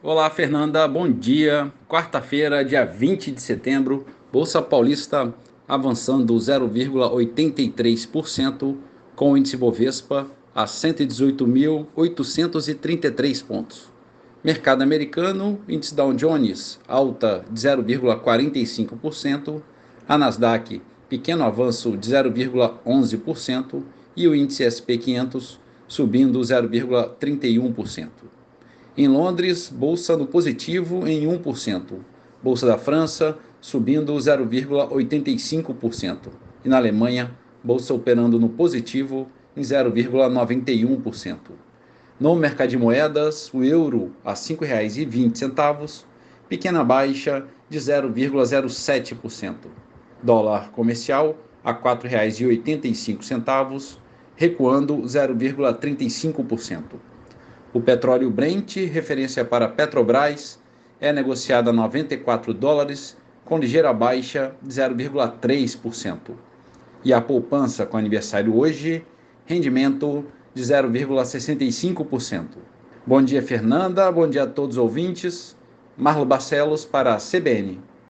Olá, Fernanda, bom dia. Quarta-feira, dia 20 de setembro, Bolsa Paulista avançando 0,83%, com o índice Bovespa a 118.833 pontos. Mercado americano, índice Dow Jones alta de 0,45%, a Nasdaq pequeno avanço de 0,11% e o índice SP 500 subindo 0,31%. Em Londres, bolsa no positivo em 1%. Bolsa da França subindo 0,85%. E na Alemanha, bolsa operando no positivo em 0,91%. No mercado de moedas, o euro a R$ 5,20, pequena baixa de 0,07%. Dólar comercial a R$ 4,85, recuando 0,35%. O petróleo Brent, referência para Petrobras, é negociado a 94 dólares, com ligeira baixa de 0,3%. E a poupança com aniversário hoje, rendimento de 0,65%. Bom dia, Fernanda. Bom dia a todos os ouvintes. Marlo Barcelos para a CBN.